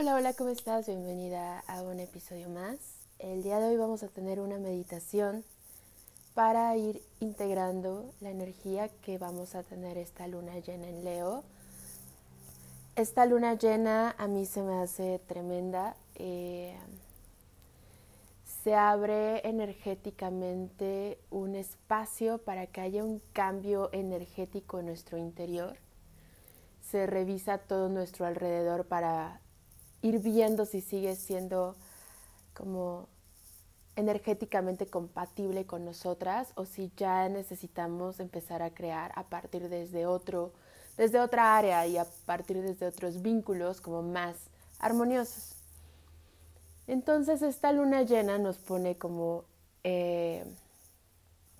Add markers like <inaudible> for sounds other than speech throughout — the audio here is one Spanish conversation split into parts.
Hola, hola, ¿cómo estás? Bienvenida a un episodio más. El día de hoy vamos a tener una meditación para ir integrando la energía que vamos a tener esta luna llena en Leo. Esta luna llena a mí se me hace tremenda. Eh, se abre energéticamente un espacio para que haya un cambio energético en nuestro interior. Se revisa todo nuestro alrededor para ir viendo si sigue siendo como energéticamente compatible con nosotras o si ya necesitamos empezar a crear a partir desde otro desde otra área y a partir desde otros vínculos como más armoniosos. Entonces esta luna llena nos pone como, eh,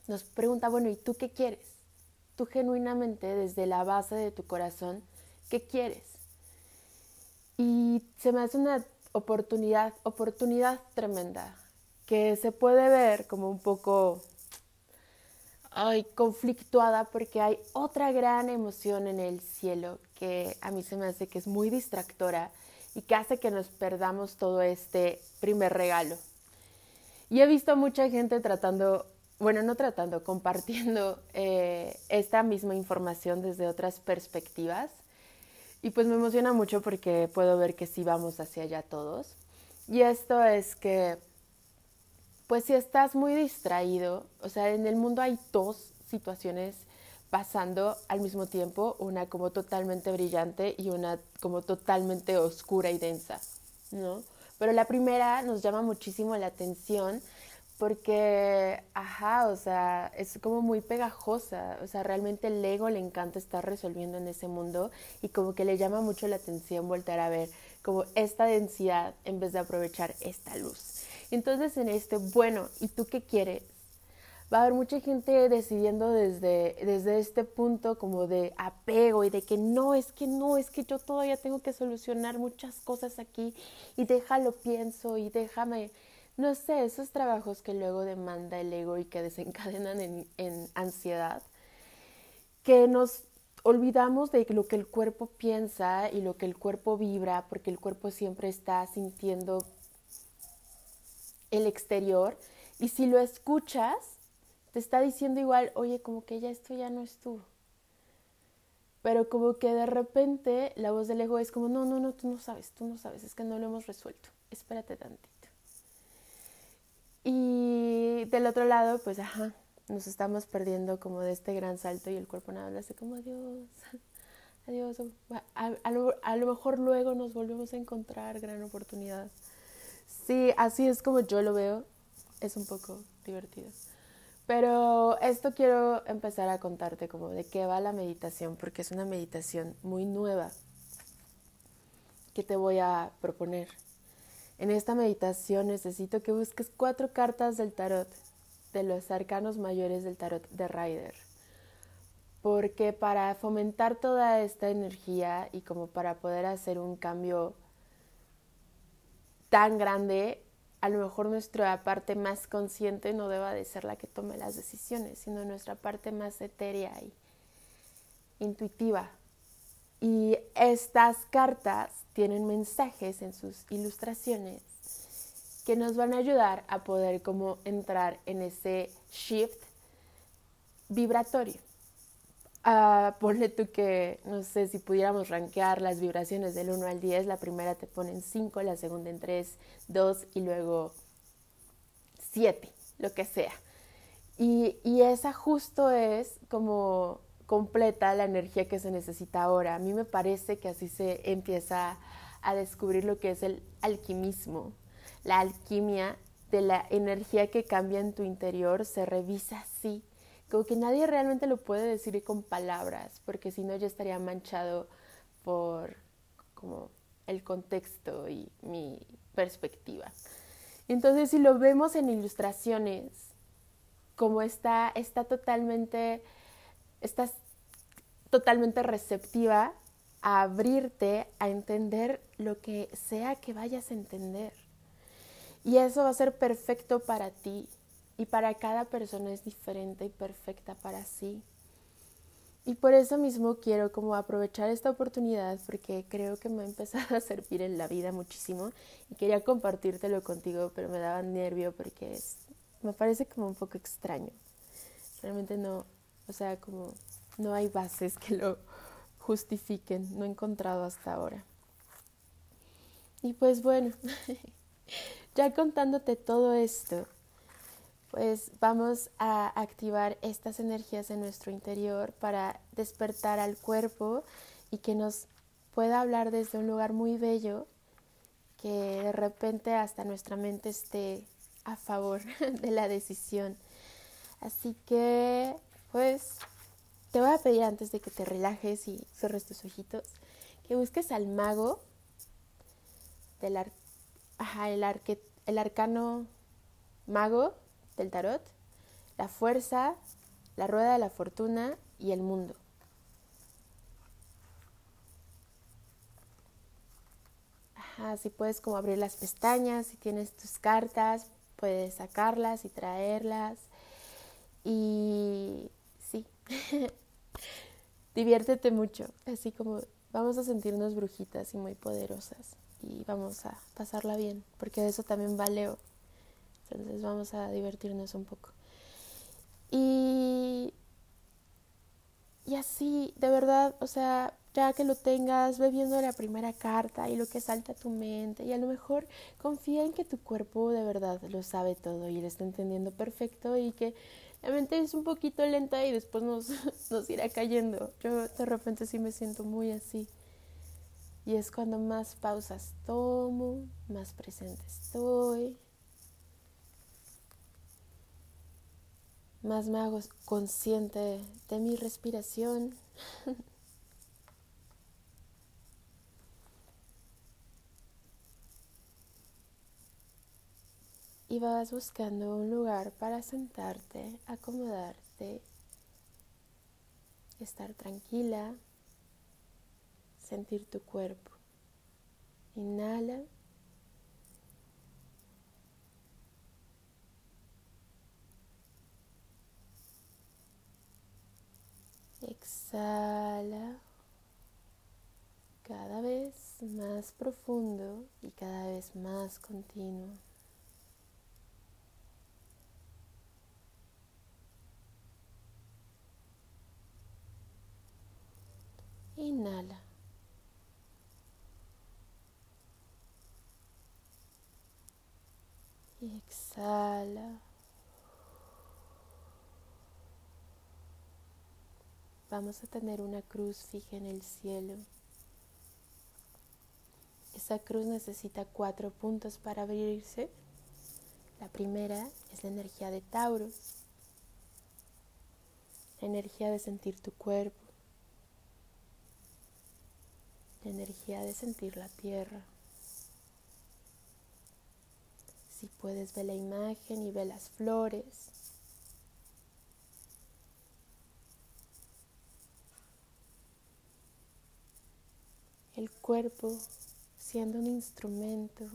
nos pregunta, bueno, ¿y tú qué quieres? Tú genuinamente desde la base de tu corazón, ¿qué quieres? Y se me hace una oportunidad, oportunidad tremenda, que se puede ver como un poco ay, conflictuada porque hay otra gran emoción en el cielo que a mí se me hace que es muy distractora y que hace que nos perdamos todo este primer regalo. Y he visto mucha gente tratando, bueno, no tratando, <laughs> compartiendo eh, esta misma información desde otras perspectivas y pues me emociona mucho porque puedo ver que sí vamos hacia allá todos. Y esto es que, pues si estás muy distraído, o sea, en el mundo hay dos situaciones pasando al mismo tiempo, una como totalmente brillante y una como totalmente oscura y densa, ¿no? Pero la primera nos llama muchísimo la atención porque, ajá, o sea, es como muy pegajosa, o sea, realmente el ego le encanta estar resolviendo en ese mundo y como que le llama mucho la atención volver a ver como esta densidad en vez de aprovechar esta luz. Entonces en este, bueno, ¿y tú qué quieres? Va a haber mucha gente decidiendo desde, desde este punto como de apego y de que no, es que no, es que yo todavía tengo que solucionar muchas cosas aquí y déjalo pienso y déjame no sé, esos trabajos que luego demanda el ego y que desencadenan en, ansiedad, que nos olvidamos de lo que el cuerpo piensa y lo que el cuerpo vibra, porque el cuerpo siempre está sintiendo el exterior y si lo escuchas, te está diciendo igual, oye, como que ya esto ya no es tú. Pero como que de repente la voz del ego es como, no, no, no, tú no sabes, tú no sabes, es que no lo hemos resuelto, espérate tantito. Y del otro lado, pues, ajá, nos estamos perdiendo como de este gran salto y el cuerpo nada más hace como adiós, <laughs> adiós. A, lo, a, lo, mejor luego nos volvemos a encontrar, gran oportunidad. Sí, así es como yo lo veo. Es un poco divertido. Pero esto quiero empezar a contarte como de qué va la meditación, porque es una meditación muy nueva que te voy a proponer. En esta meditación necesito que busques cuatro cartas del tarot, de los arcanos mayores del tarot de Rider. Porque para fomentar toda esta energía y como para poder hacer un cambio tan grande, a lo mejor nuestra parte más consciente no deba de ser la que tome las decisiones, sino nuestra parte más etérea y intuitiva. Y estas cartas tienen mensajes en sus ilustraciones que nos van a ayudar a poder como entrar en ese shift vibratorio. Uh, ponle tú que, no sé, si pudiéramos rankear las vibraciones del 1 al 10, la primera te pone en 5, la segunda en 3, 2 y luego 7, lo que sea. Y, y esa justo es como completa la energía que se necesita ahora. A mí me parece que así se empieza a descubrir lo que es el alquimismo. La alquimia de la energía que cambia en tu interior se revisa así, como que nadie realmente lo puede decir con palabras, porque si no ya estaría manchado por como el contexto y mi perspectiva. Entonces, si lo vemos en ilustraciones, como está, está totalmente estás totalmente receptiva a abrirte a entender lo que sea que vayas a entender. Y eso va a ser perfecto para ti y para cada persona es diferente y perfecta para sí. Y por eso mismo quiero como aprovechar esta oportunidad porque creo que me ha empezado <laughs> a servir en la vida muchísimo y quería compartírtelo contigo, pero me daba nervio porque es, me parece como un poco extraño. Realmente no, o sea, como no hay bases que lo justifiquen, no he encontrado hasta ahora. Y pues bueno, <laughs> ya contándote todo esto, pues vamos a activar estas energías en nuestro interior para despertar al cuerpo y que nos pueda hablar desde un lugar muy bello, que de repente hasta nuestra mente esté a favor <laughs> de la decisión. Así que, pues, te voy a pedir antes de que te relajes y cierres tus ojitos, que busques al mago del el, el arcano mago del tarot, la fuerza, la rueda de la fortuna y el mundo. Ajá, si puedes como abrir las pestañas, si tienes tus cartas, puedes sacarlas y traerlas. Y <laughs> diviértete mucho, así como vamos a sentirnos brujitas y muy poderosas y vamos a pasarla bien, porque de eso también va Leo. Entonces vamos a divertirnos un poco. Y, y así, de verdad, o sea, ya que lo tengas, ve viendo la primera carta y lo que salta a tu mente y a lo mejor confía en que tu cuerpo de verdad lo sabe todo y lo está entendiendo perfecto y que la mente es un poquito lenta y después nos, <laughs> nos irá cayendo. Yo de repente sí me siento muy así. Y es cuando más pausas tomo, más presente estoy, más me hago consciente de mi respiración. <laughs> y vas buscando un lugar para sentarte, acomodarte, estar tranquila, sentir tu cuerpo. Inhala. Exhala cada vez más profundo y cada vez más continuo. Inhala. Y exhala. Vamos a tener una cruz fija en el cielo. Esa cruz necesita cuatro puntos para abrirse. La primera es la energía de Tauro, la energía de sentir tu cuerpo, la energía de sentir la tierra. Si puedes ver la imagen y ver las flores. El cuerpo siendo un instrumento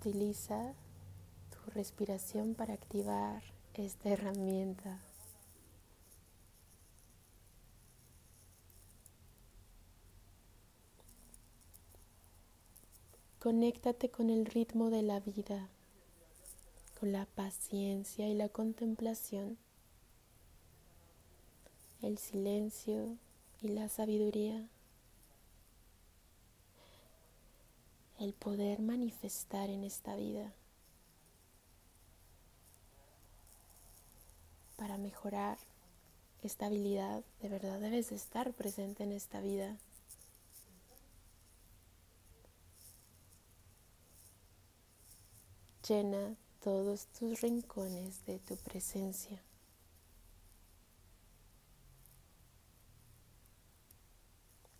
Utiliza tu respiración para activar esta herramienta. Conéctate con el ritmo de la vida, con la paciencia y la contemplación, el silencio y la sabiduría. El poder manifestar en esta vida para mejorar esta habilidad, de verdad debes estar presente en esta vida. Llena todos tus rincones de tu presencia.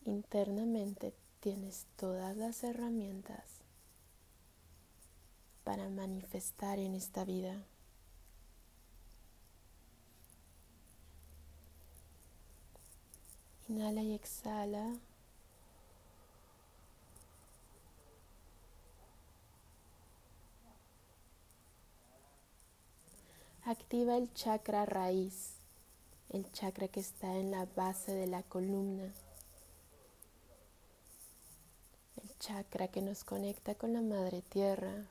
Internamente tienes todas las herramientas para manifestar en esta vida. Inhala y exhala. Activa el chakra raíz, el chakra que está en la base de la columna. Chakra que nos conecta con la madre tierra.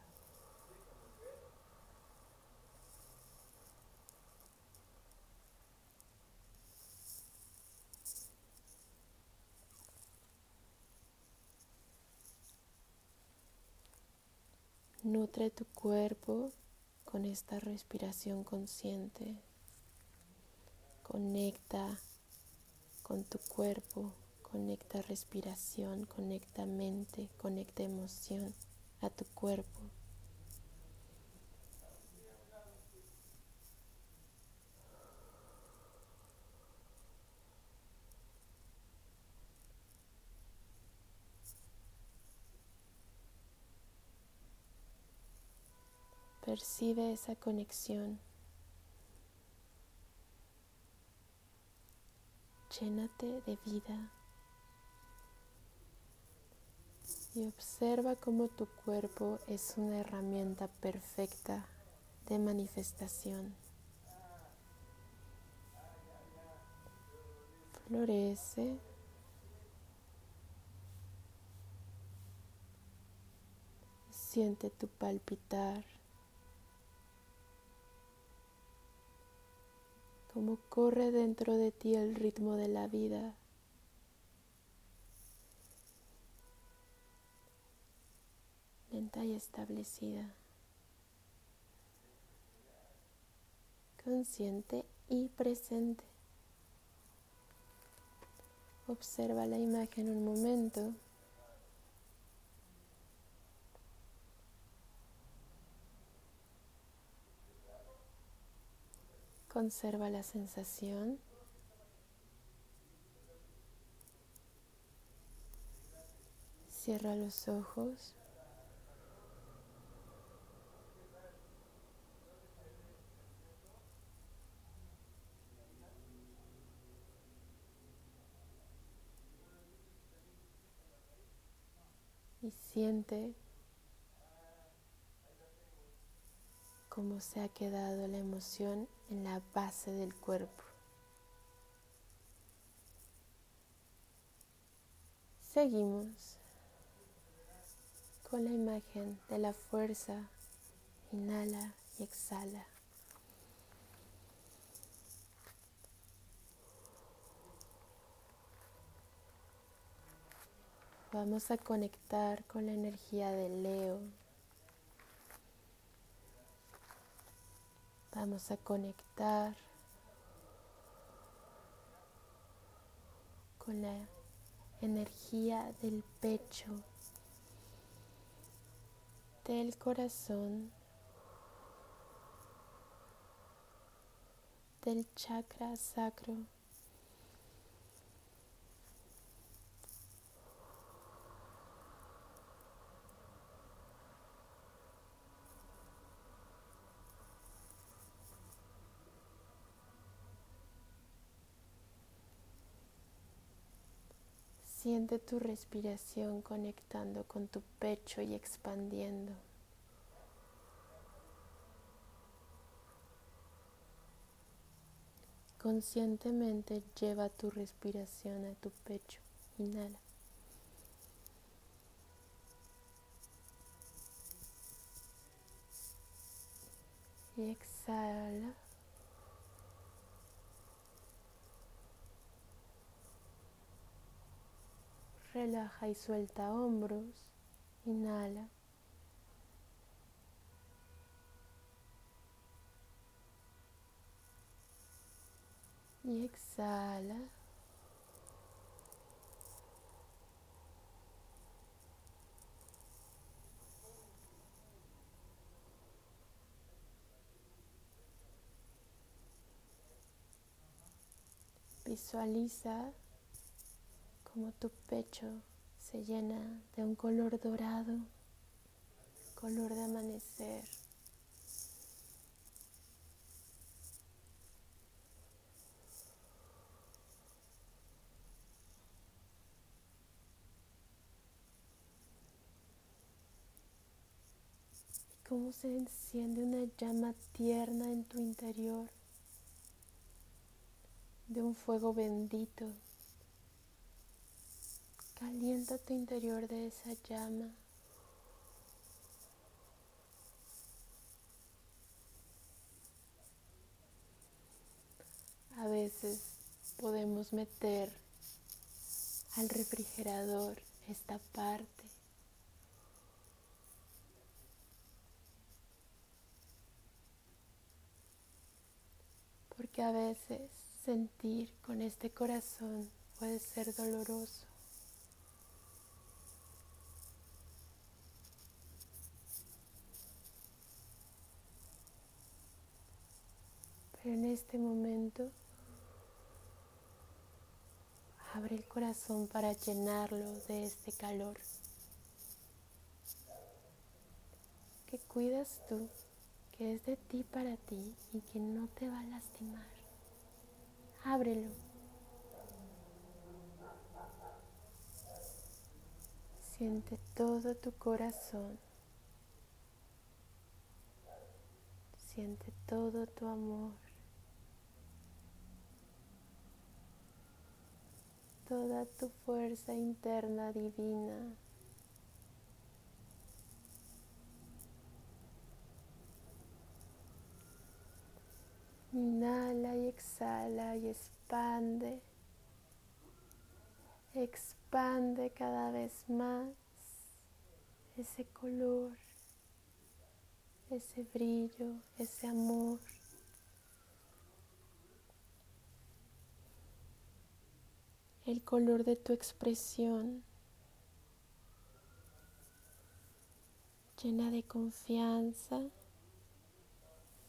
Nutre tu cuerpo con esta respiración consciente. Conecta con tu cuerpo, conecta respiración, conecta mente, conecta emoción a tu cuerpo. Percibe esa conexión. Llénate de vida y observa cómo tu cuerpo es una herramienta perfecta de manifestación. Florece. Siente tu palpitar. cómo corre dentro de ti el ritmo de la vida. Lenta y establecida. Consciente y presente. Observa la imagen un momento. Conserva la sensación. Cierra los ojos. Y siente cómo se ha quedado la emoción en la base del cuerpo. Seguimos con la imagen de la fuerza. Inhala y exhala. Vamos a conectar con la energía de Leo Vamos a conectar con la energía del pecho, del corazón, del chakra sacro. Siente tu respiración conectando con tu pecho y expandiendo. Conscientemente lleva tu respiración a tu pecho. Inhala. Y exhala. Relaja y suelta hombros. Inhala. Y exhala. Visualiza como tu pecho se llena de un color dorado, color de amanecer. cómo se enciende una llama tierna en tu interior de un fuego bendito. Calienta tu interior de esa llama. A veces podemos meter al refrigerador esta parte. Porque a veces sentir con este corazón puede ser doloroso. En este momento abre el corazón para llenarlo de este calor que cuidas tú, que es de ti para ti y que no te va a lastimar. Ábrelo. Siente todo tu corazón. Siente todo tu amor. Toda tu fuerza interna divina. Inhala y exhala y expande. Expande cada vez más ese color, ese brillo, ese amor. El color de tu expresión llena de confianza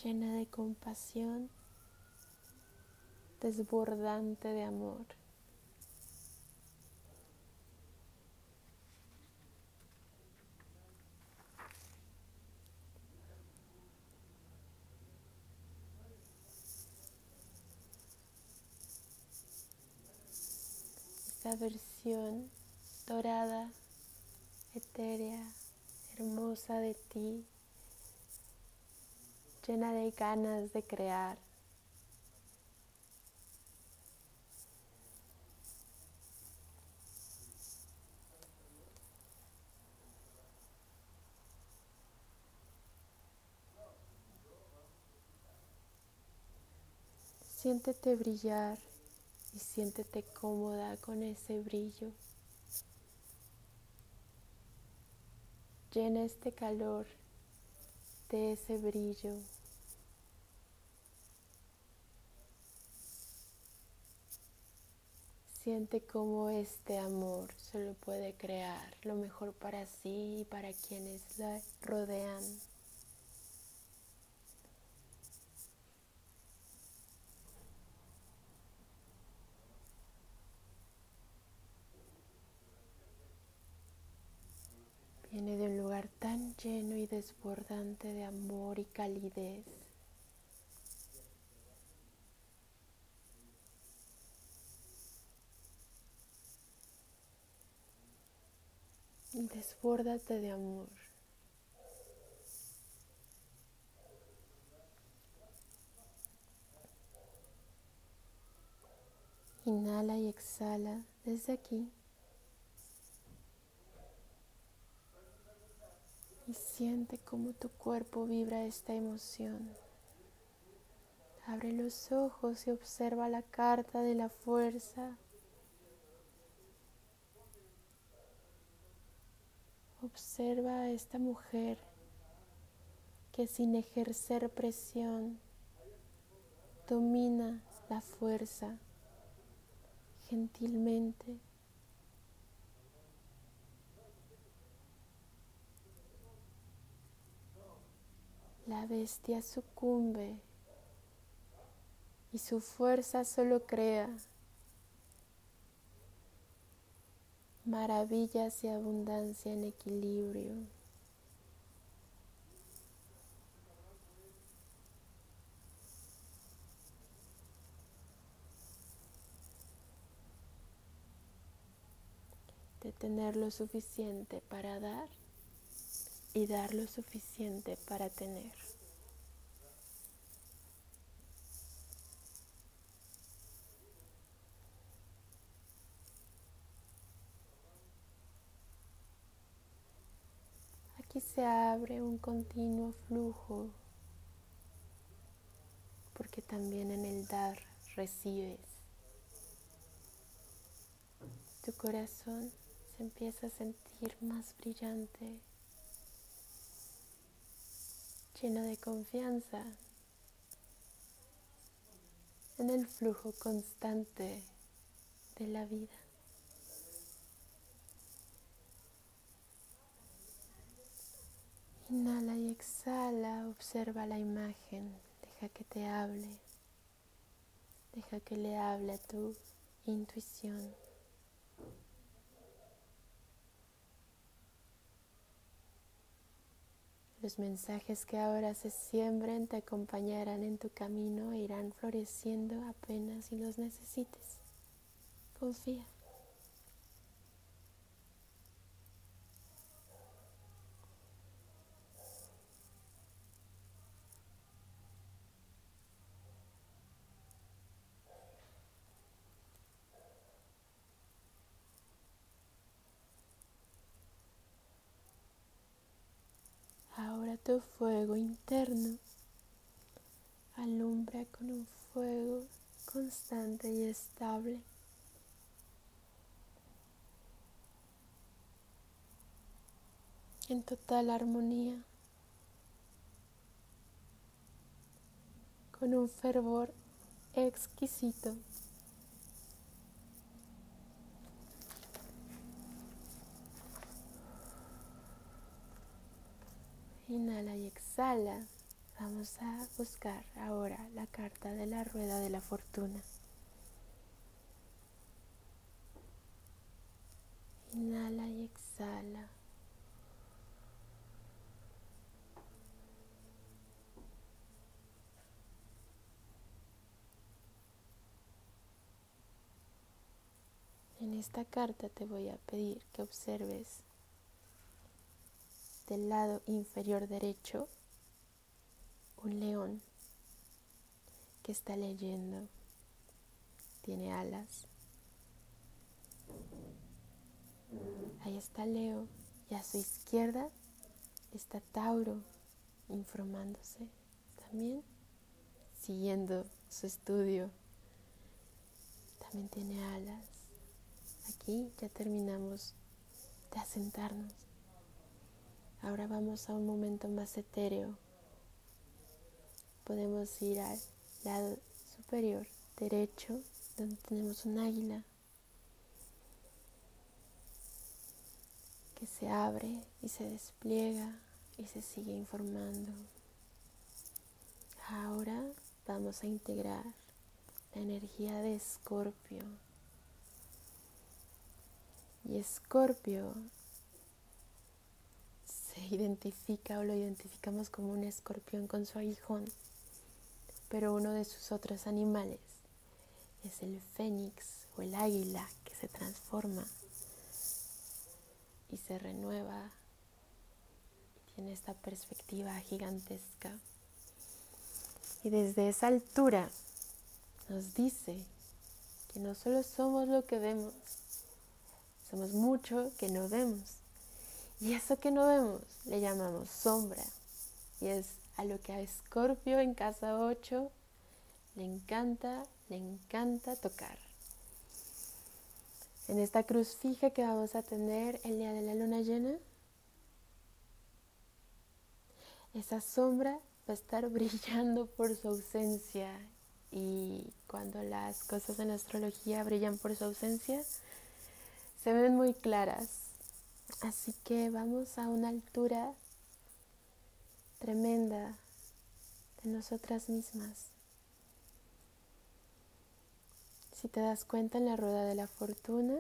llena de compasión, desbordante de amor. Versión dorada, etérea, hermosa de ti llena de ganas de crear. Siéntete brillar y siéntete cómoda con ese brillo. Llena este calor de ese brillo. Siente cómo este amor solo puede crear lo mejor para sí y para quienes la rodean. Viene de un lugar tan lleno y desbordante de amor y calidez. Desbórdate de amor. Inhala y exhala desde aquí. Siente cómo tu cuerpo vibra esta emoción. Abre los ojos y observa la carta de la fuerza. Observa a esta mujer que sin ejercer presión domina la fuerza gentilmente. La bestia sucumbe y su fuerza solo crea maravillas y abundancia en equilibrio. De tener lo suficiente para dar y dar lo suficiente para tener. Aquí se abre un continuo flujo porque también en el dar recibes. Tu corazón se empieza a sentir más brillante, lleno de confianza en el flujo constante de la vida. Inhala y exhala, observa la imagen, deja que te hable, deja que le hable a tu intuición. Los mensajes que ahora se siembren te acompañarán en tu camino e irán floreciendo apenas si los necesites. Confía. Tu fuego interno alumbra con un fuego constante y estable. En total armonía, con un fervor exquisito. Inhala y exhala. Vamos a buscar ahora la carta de la rueda de la fortuna. Inhala y exhala. En esta carta te voy a pedir que observes del lado inferior derecho un león que está leyendo. Tiene alas. Ahí está Leo y a su izquierda está Tauro informándose también, siguiendo su estudio. También tiene alas. Aquí ya terminamos de asentarnos. Ahora vamos a un momento más etéreo. Podemos ir al lado superior derecho donde tenemos un águila que se abre y se despliega y se sigue informando. Ahora vamos a integrar la energía de Escorpio. Y Escorpio identifica o lo identificamos como un escorpión con su aguijón, pero uno de sus otros animales es el fénix o el águila que se transforma y se renueva tiene esta perspectiva gigantesca. Y desde esa altura nos dice que no solo somos lo que vemos, somos mucho que no vemos. Y eso que no vemos le llamamos sombra. Y es a lo que a Escorpio en casa 8 le encanta, le encanta tocar. En esta cruz fija que vamos a tener el día de la luna llena, esa sombra va a estar <laughs> brillando por su ausencia. Y cuando las cosas en astrología brillan por su ausencia, se ven muy claras Así que vamos a una altura tremenda de nosotras mismas. Si te das cuenta en la rueda de la fortuna,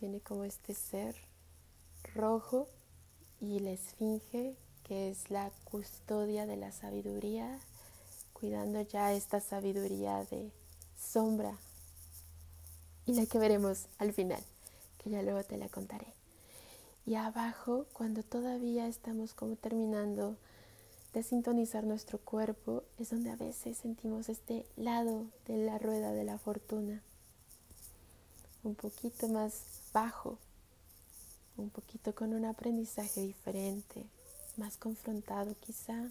tiene como este ser rojo y la esfinge, que es la custodia de la sabiduría, cuidando ya esta sabiduría de sombra y la que veremos al final, que ya luego te la contaré. Y abajo, cuando todavía estamos como terminando de sintonizar nuestro cuerpo, es donde a veces sentimos este lado de la rueda de la fortuna. Un poquito más bajo, un poquito con un aprendizaje diferente, más confrontado quizá.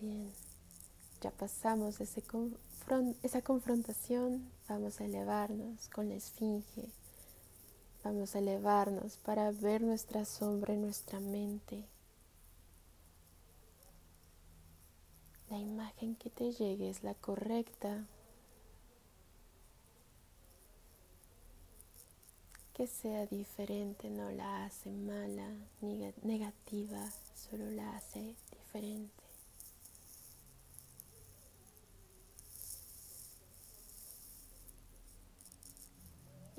Bien, ya pasamos esa confrontación, vamos a elevarnos con la esfinge, vamos a elevarnos para ver nuestra sombra en nuestra mente. La imagen que te llegue es la correcta. Que sea diferente no la hace mala ni negativa, solo la hace diferente.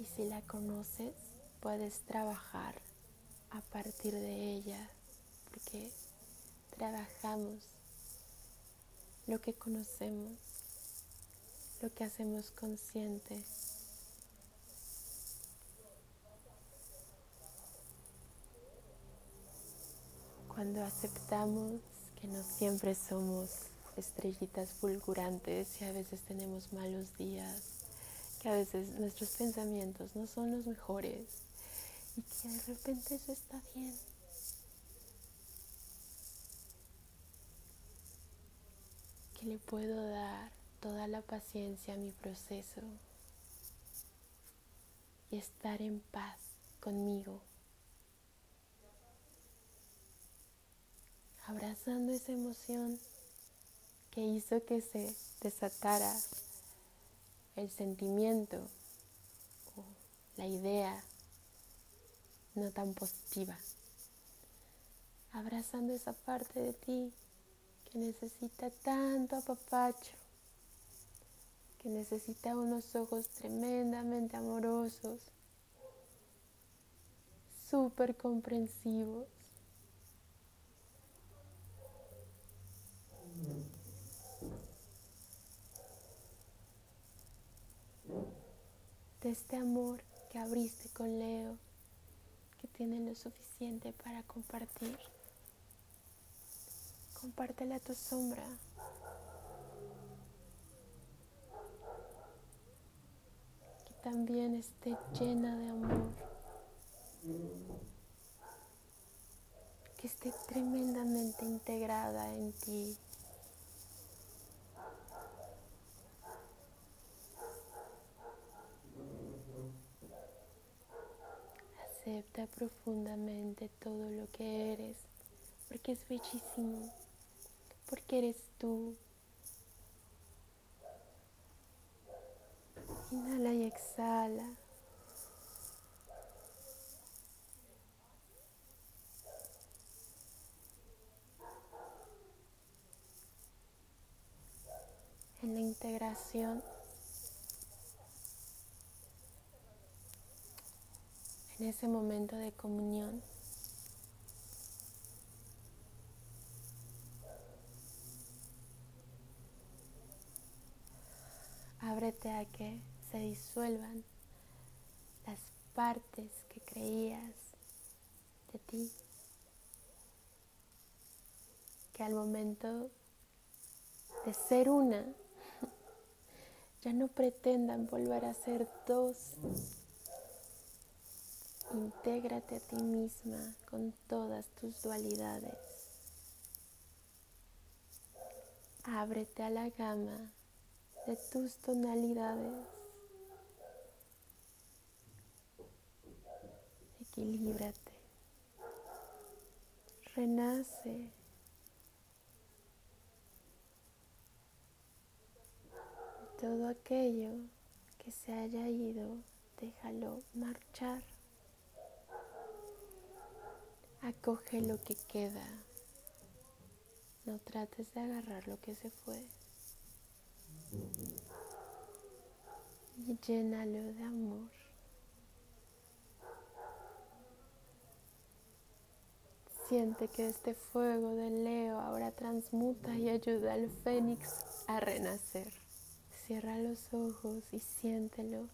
Y si la conoces, puedes trabajar a partir de ella, porque trabajamos lo que conocemos, lo que hacemos consciente. Cuando aceptamos que no siempre somos estrellitas fulgurantes y a veces tenemos malos días, que a veces nuestros pensamientos no son los mejores y que de repente eso está bien. Que le puedo dar toda la paciencia a mi proceso y estar en paz conmigo. Abrazando esa emoción que hizo que se desatara el sentimiento o la idea no tan positiva. Abrazando esa parte de ti que necesita tanto apapacho, que necesita unos ojos tremendamente amorosos, súper comprensivos. De este amor que abriste con Leo, que tiene lo suficiente para compartir. Compártele a tu sombra. Que también esté llena de amor. Que esté tremendamente integrada en ti. Acepta profundamente todo lo que eres, porque es bellísimo, porque eres tú. Inhala y exhala. En la integración en ese momento de comunión. Ábrete a que se disuelvan las partes que creías de ti, que al momento de ser una, <laughs> ya no pretendan volver a ser dos Intégrate a ti misma con todas tus dualidades. Ábrete a la gama de tus tonalidades. Equilíbrate. Renace. Todo aquello que se haya ido, déjalo marchar. Acoge lo que queda. No trates de agarrar lo que se fue. Y llénalo de amor. Siente que este fuego de Leo ahora transmuta y ayuda al fénix a renacer. Cierra los ojos y siéntelo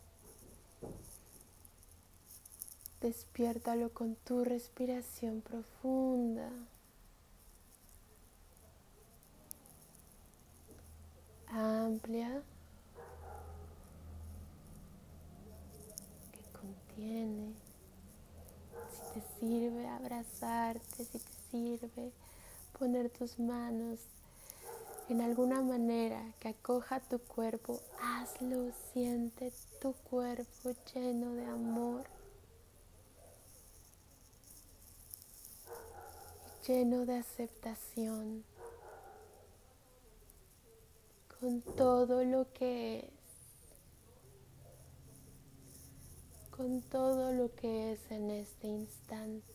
Despiértalo con tu respiración profunda. Amplia. Que contiene. Si te sirve abrazarte, si te sirve poner tus manos en alguna manera que acoja tu cuerpo, hazlo, siente tu cuerpo lleno de amor, lleno de aceptación, con todo lo que es, con todo lo que es en este instante.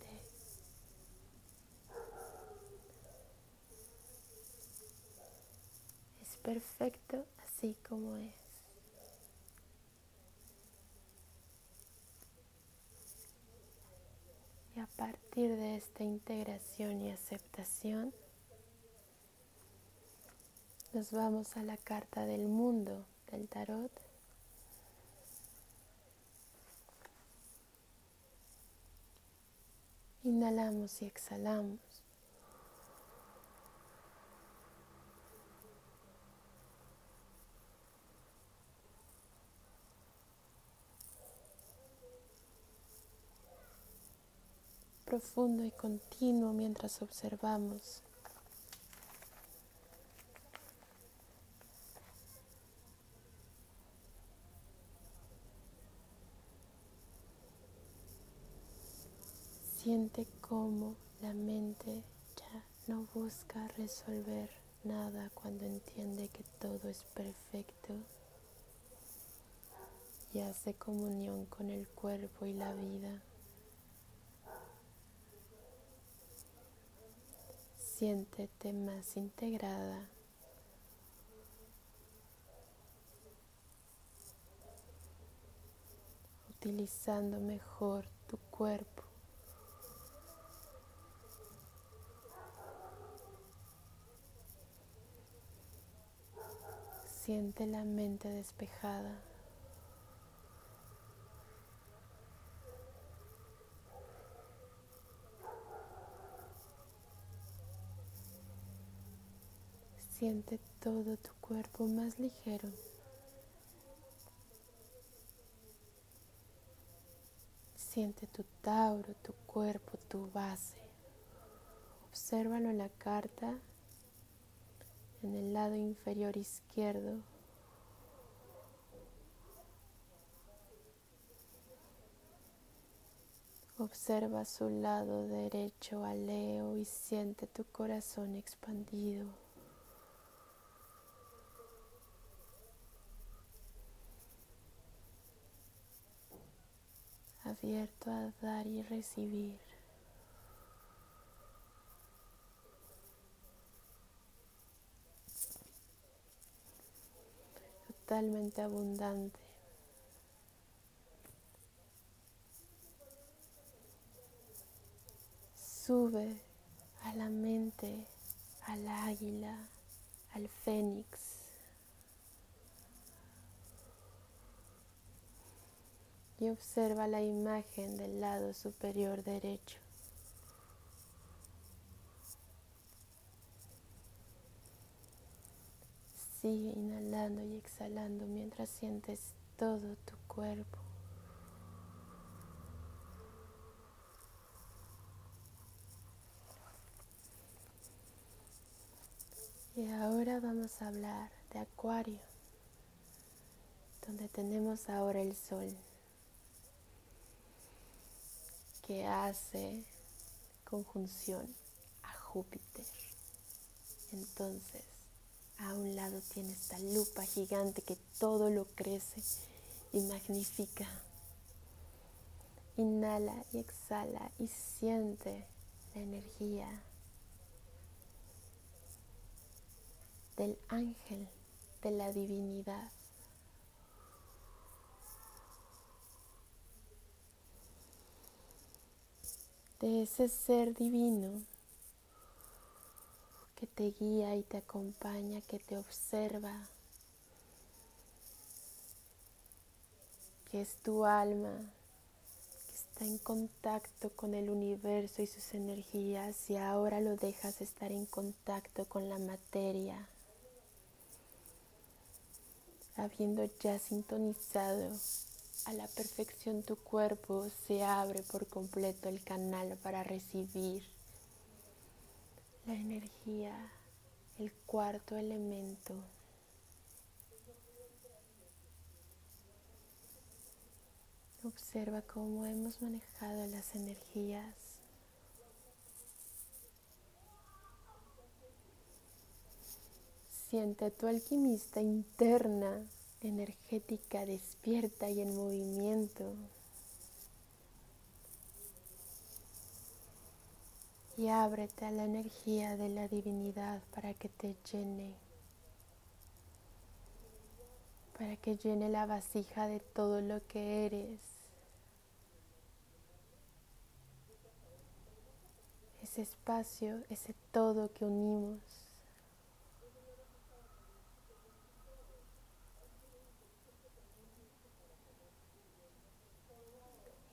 perfecto así como es. Y a partir de esta integración y aceptación, nos vamos a la carta del mundo del tarot. Inhalamos y exhalamos. Profundo y continuo mientras observamos. Siente cómo la mente ya no busca resolver nada cuando entiende que todo es perfecto y hace comunión con el cuerpo y la vida. Siéntete más integrada. Utilizando mejor tu cuerpo. Siente la mente despejada. Siente todo tu cuerpo más ligero. Siente tu tauro, tu cuerpo, tu base. Obsérvalo en la carta, en el lado inferior izquierdo. Observa su lado derecho a Leo y siente tu corazón expandido. Abierto a dar y recibir. Totalmente abundante. Sube a la mente, al águila, al fénix. Y observa la imagen del lado superior derecho. Sigue inhalando y exhalando mientras sientes todo tu cuerpo. Y ahora vamos a hablar de Acuario, donde tenemos ahora el Sol que hace conjunción a Júpiter. Entonces, a un lado tiene esta lupa gigante que todo lo crece y magnifica. Inhala y exhala y siente la energía del ángel, de la divinidad. De ese ser divino que te guía y te acompaña, que te observa, que es tu alma, que es está en contacto con el universo y sus energías y ahora lo dejas estar en contacto con la materia, habiendo ya sintonizado a la perfección tu cuerpo, se abre por completo el canal para recibir la energía, el cuarto elemento. Observa cómo hemos manejado las energías. Siente a tu alquimista interna, energética, despierta y en movimiento. Y ábrete a la energía de la divinidad para que te llene para que llene la vasija de todo lo que eres. Ese espacio, ese todo que unimos.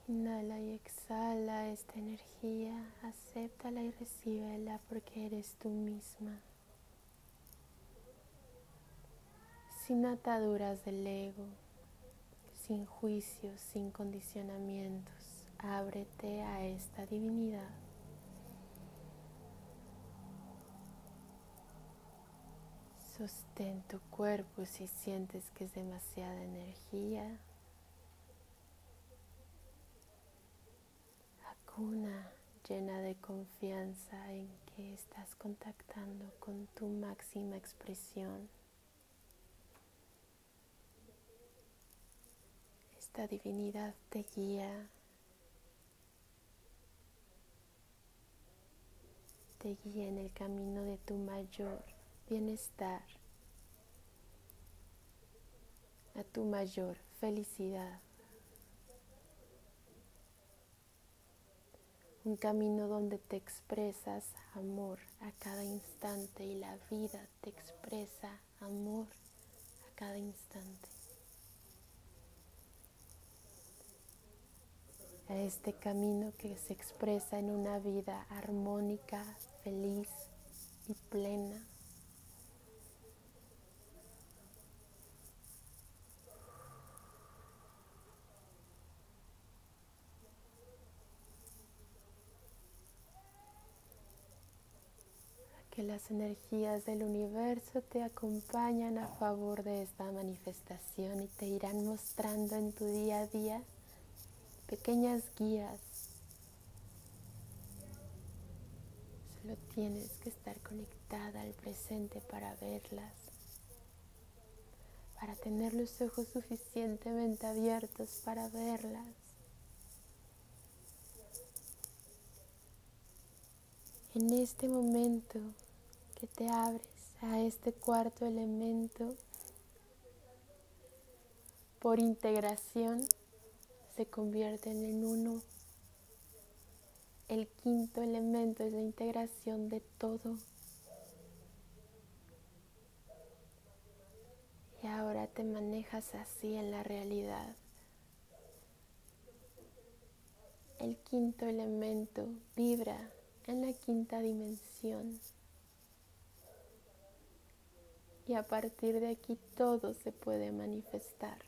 Inhala y exhala esta energía, acéptala y recíbela porque eres tú misma. sin ataduras del ego, sin juicios, sin condicionamientos. Ábrete a esta divinidad. Sostén tu cuerpo si sientes que es demasiada energía. Acuna llena de confianza en que estás contactando con tu máxima expresión. Esta divinidad te guía, te guía en el camino de tu mayor bienestar, a tu mayor felicidad. Un camino donde te expresas amor a cada instante y la vida te expresa amor a cada instante. a este camino que se expresa en una vida armónica, feliz y plena. Que las energías del universo te acompañan a favor de esta manifestación y te irán mostrando en tu día a día pequeñas guías. Solo tienes que estar conectada al presente para verlas, para tener los ojos suficientemente abiertos para verlas. En este momento que te abres a este cuarto elemento por integración, se convierten en uno. El quinto elemento es la integración de todo. Y ahora te manejas así en la realidad. El quinto elemento vibra en la quinta dimensión. Y a partir de aquí todo se puede manifestar.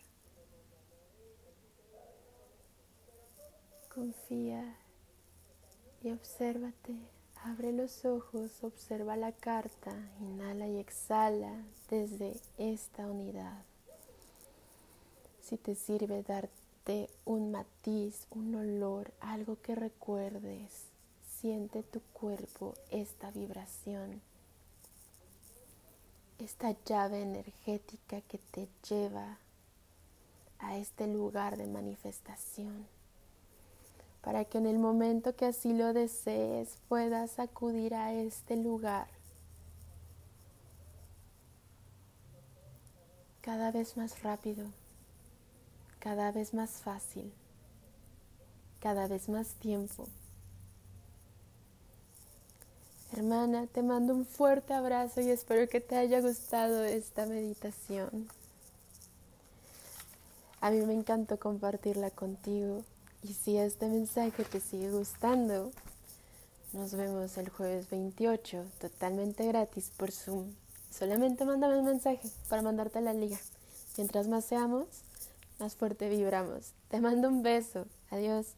Confía y obsérvate. Abre los ojos, observa la carta, inhala y exhala desde esta unidad. Si te sirve darte un matiz, un olor, algo que recuerdes, siente tu cuerpo esta vibración, esta llave energética que te lleva a este lugar de manifestación para que en el momento que así lo desees puedas acudir a este lugar cada vez más rápido, cada vez más fácil, cada vez más tiempo. Hermana, te mando un fuerte abrazo y espero que te haya gustado esta meditación. A mí me encantó compartirla contigo Y si este mensaje te sigue gustando, nos vemos el jueves 28, totalmente gratis por Zoom. Solamente mándame un mensaje para mandarte la liga. Mientras más seamos, más fuerte vibramos. Te mando un beso. Adiós.